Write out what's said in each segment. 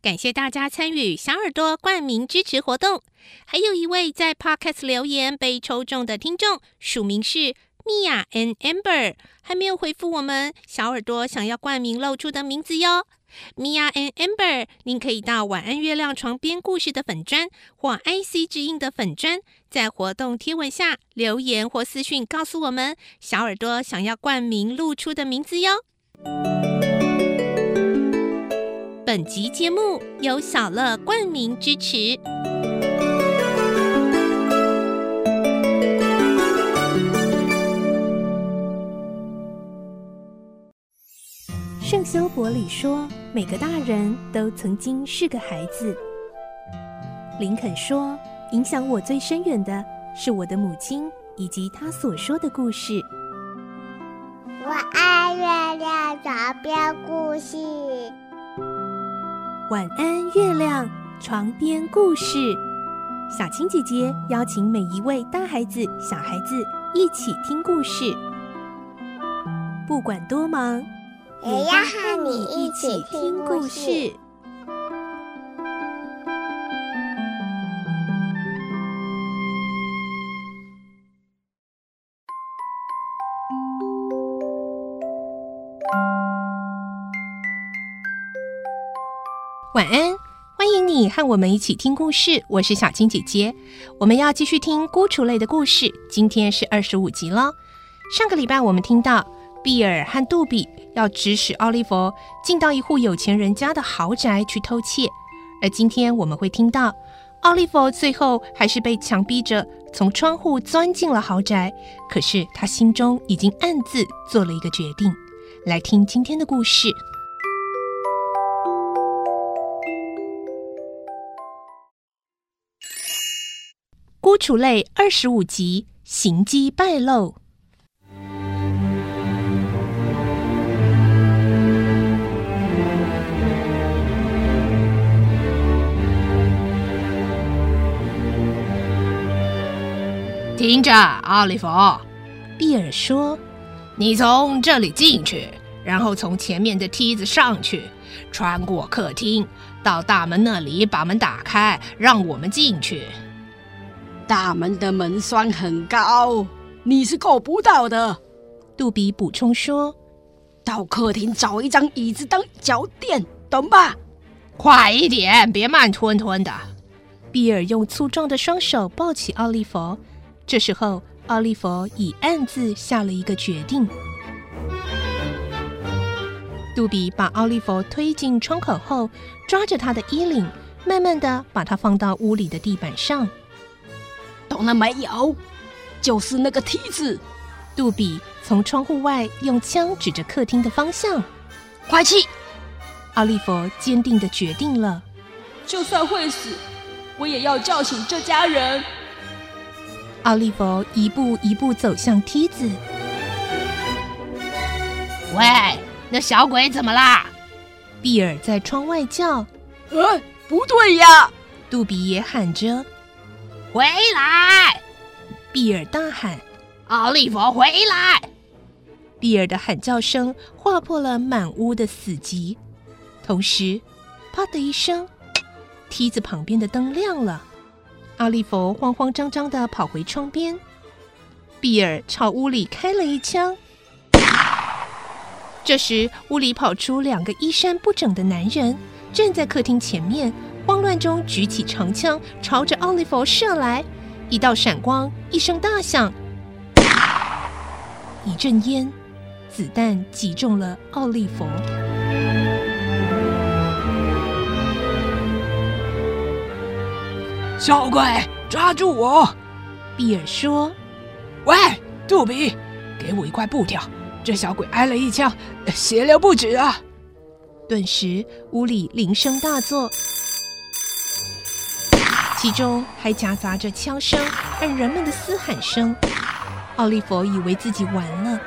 感谢大家参与小耳朵冠名支持活动。还有一位在 Podcast 留言被抽中的听众，署名是 Mia and Amber，还没有回复我们小耳朵想要冠名露出的名字哟。Mia and Amber，您可以到晚安月亮床边故事的粉砖或 IC 之音的粉砖，在活动贴文下留言或私讯告诉我们小耳朵想要冠名露出的名字哟。本集节目由小乐冠名支持。圣修伯里说：“每个大人都曾经是个孩子。”林肯说：“影响我最深远的是我的母亲以及她所说的故事。”我爱，月亮床边故事。晚安，月亮床边故事。小青姐姐邀请每一位大孩子、小孩子一起听故事，不管多忙。也要和你一起听故事。晚安，欢迎你和我们一起听故事。我是小青姐姐，我们要继续听《孤雏泪》的故事。今天是二十五集了。上个礼拜我们听到。比尔和杜比要指使奥利弗进到一户有钱人家的豪宅去偷窃，而今天我们会听到奥利弗最后还是被强逼着从窗户钻进了豪宅，可是他心中已经暗自做了一个决定。来听今天的故事，《楚》类》二十五集，行迹败露。听着，奥利弗，比尔说：“你从这里进去，然后从前面的梯子上去，穿过客厅，到大门那里，把门打开，让我们进去。大门的门栓很高，你是够不到的。”杜比补充说：“到客厅找一张椅子当脚垫，懂吧？快一点，别慢吞吞的。”比尔用粗壮的双手抱起奥利弗。这时候，奥利弗已暗自下了一个决定。杜比把奥利弗推进窗口后，抓着他的衣领，慢慢的把他放到屋里的地板上。懂了没有？就是那个梯子。杜比从窗户外用枪指着客厅的方向。快去！奥利弗坚定的决定了。就算会死，我也要叫醒这家人。奥利弗一步一步走向梯子。喂，那小鬼怎么啦？比尔在窗外叫。呃，不对呀！杜比也喊着：“回来！”比尔大喊：“奥利弗，回来！”比尔的喊叫声划破了满屋的死寂，同时，啪的一声，梯子旁边的灯亮了。奥利弗慌慌张张地跑回窗边，比尔朝屋里开了一枪。这时，屋里跑出两个衣衫不整的男人，站在客厅前面，慌乱中举起长枪朝着奥利弗射来。一道闪光，一声大响，一阵烟，子弹击中了奥利弗。小鬼，抓住我！比尔说：“喂，杜比，给我一块布条。这小鬼挨了一枪，血流不止啊！”顿时，屋里铃声大作，其中还夹杂着枪声和人们的嘶喊声。奥利弗以为自己完了，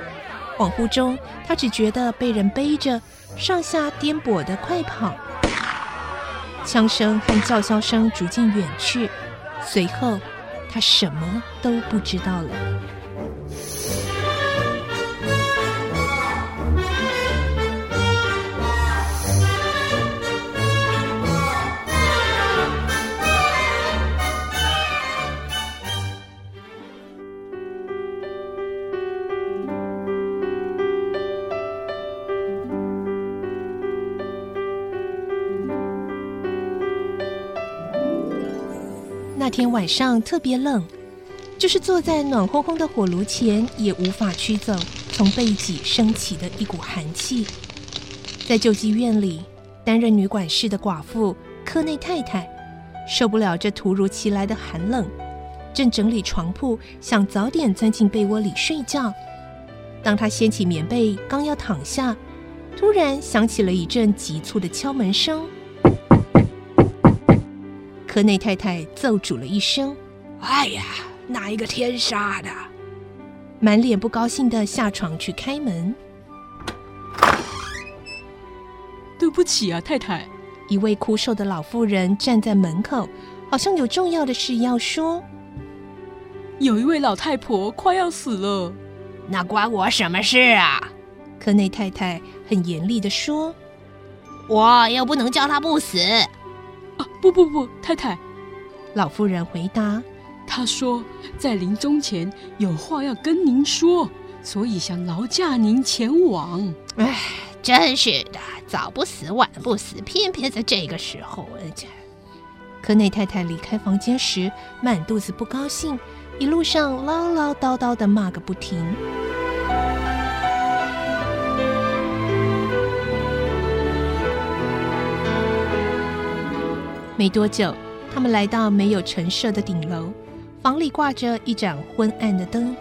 恍惚中，他只觉得被人背着，上下颠簸的快跑。枪声和叫嚣声逐渐远去，随后他什么都不知道了。天晚上特别冷，就是坐在暖烘烘的火炉前，也无法驱走从背脊升起的一股寒气。在救济院里担任女管事的寡妇科内太太，受不了这突如其来的寒冷，正整理床铺，想早点钻进被窝里睡觉。当她掀起棉被，刚要躺下，突然响起了一阵急促的敲门声。科内太太奏主了一声：“哎呀，哪一个天杀的！”满脸不高兴的下床去开门。对不起啊，太太。一位枯瘦的老妇人站在门口，好像有重要的事要说。有一位老太婆快要死了，那关我什么事啊？科内太太很严厉的说：“我又不能叫她不死。”啊，不不不，太太，老妇人回答：“她说在临终前有话要跟您说，所以想劳驾您前往。”哎，真是的，早不死晚不死，偏偏在这个时候。而且，科内太太离开房间时，满肚子不高兴，一路上唠唠叨叨的骂个不停。没多久，他们来到没有陈设的顶楼，房里挂着一盏昏暗的灯，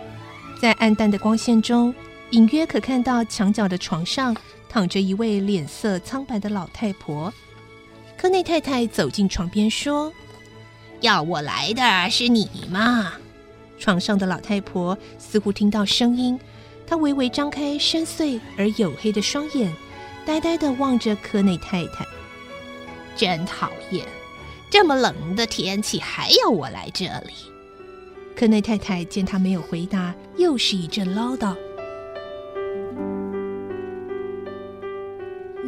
在暗淡的光线中，隐约可看到墙角的床上躺着一位脸色苍白的老太婆。科内太太走进床边说：“要我来的是你吗？”床上的老太婆似乎听到声音，她微微张开深邃而黝黑的双眼，呆呆地望着科内太太。真讨厌。这么冷的天气还要我来这里？科内太太见他没有回答，又是一阵唠叨：“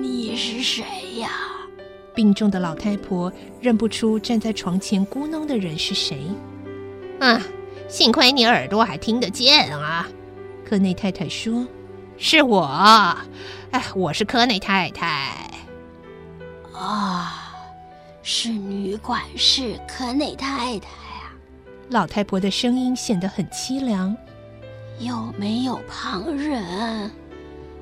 你是谁呀？”病重的老太婆认不出站在床前咕哝的人是谁。啊，幸亏你耳朵还听得见啊！科内太太说：“是我，哎，我是科内太太。”啊。是女管事科内太太啊！老太婆的声音显得很凄凉。有没有旁人？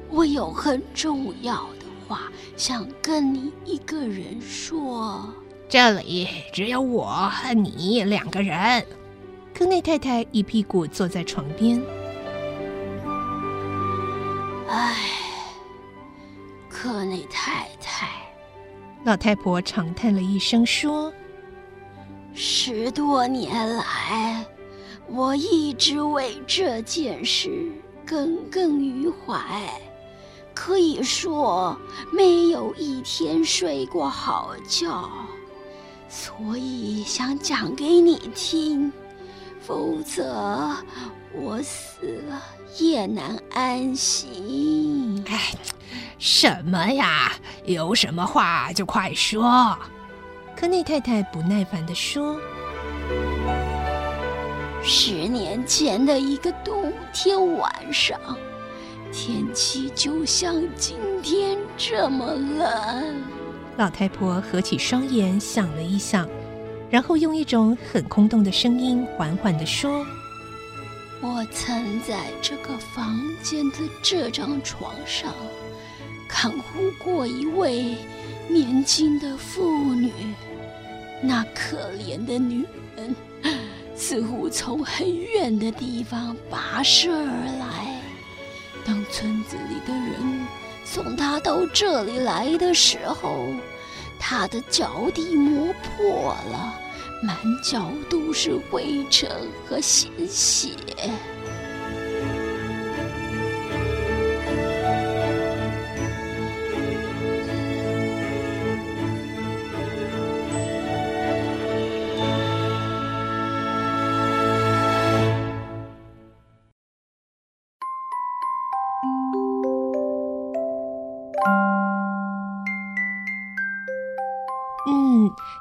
我有很重要的话想跟你一个人说。这里只有我和你两个人。科内太太一屁股坐在床边。唉，科内太太。老太婆长叹了一声，说：“十多年来，我一直为这件事耿耿于怀，可以说没有一天睡过好觉，所以想讲给你听，否则我死了也难安息。”哎。什么呀？有什么话就快说。科内太太不耐烦地说：“十年前的一个冬天晚上，天气就像今天这么冷。”老太婆合起双眼想了一想，然后用一种很空洞的声音缓缓地说：“我曾在这个房间的这张床上。”看护过一位年轻的妇女，那可怜的女人似乎从很远的地方跋涉而来。当村子里的人送她到这里来的时候，他的脚底磨破了，满脚都是灰尘和鲜血。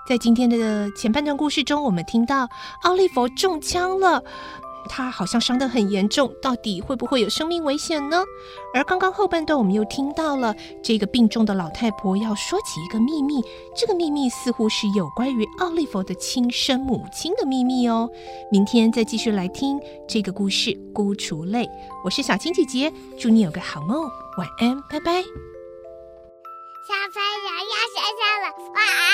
在今天的前半段故事中，我们听到奥利弗中枪了，他好像伤得很严重，到底会不会有生命危险呢？而刚刚后半段我们又听到了这个病重的老太婆要说起一个秘密，这个秘密似乎是有关于奥利弗的亲生母亲的秘密哦。明天再继续来听这个故事《孤雏泪》，我是小青姐姐，祝你有个好梦，晚安，拜拜。小朋友要睡觉了，晚安。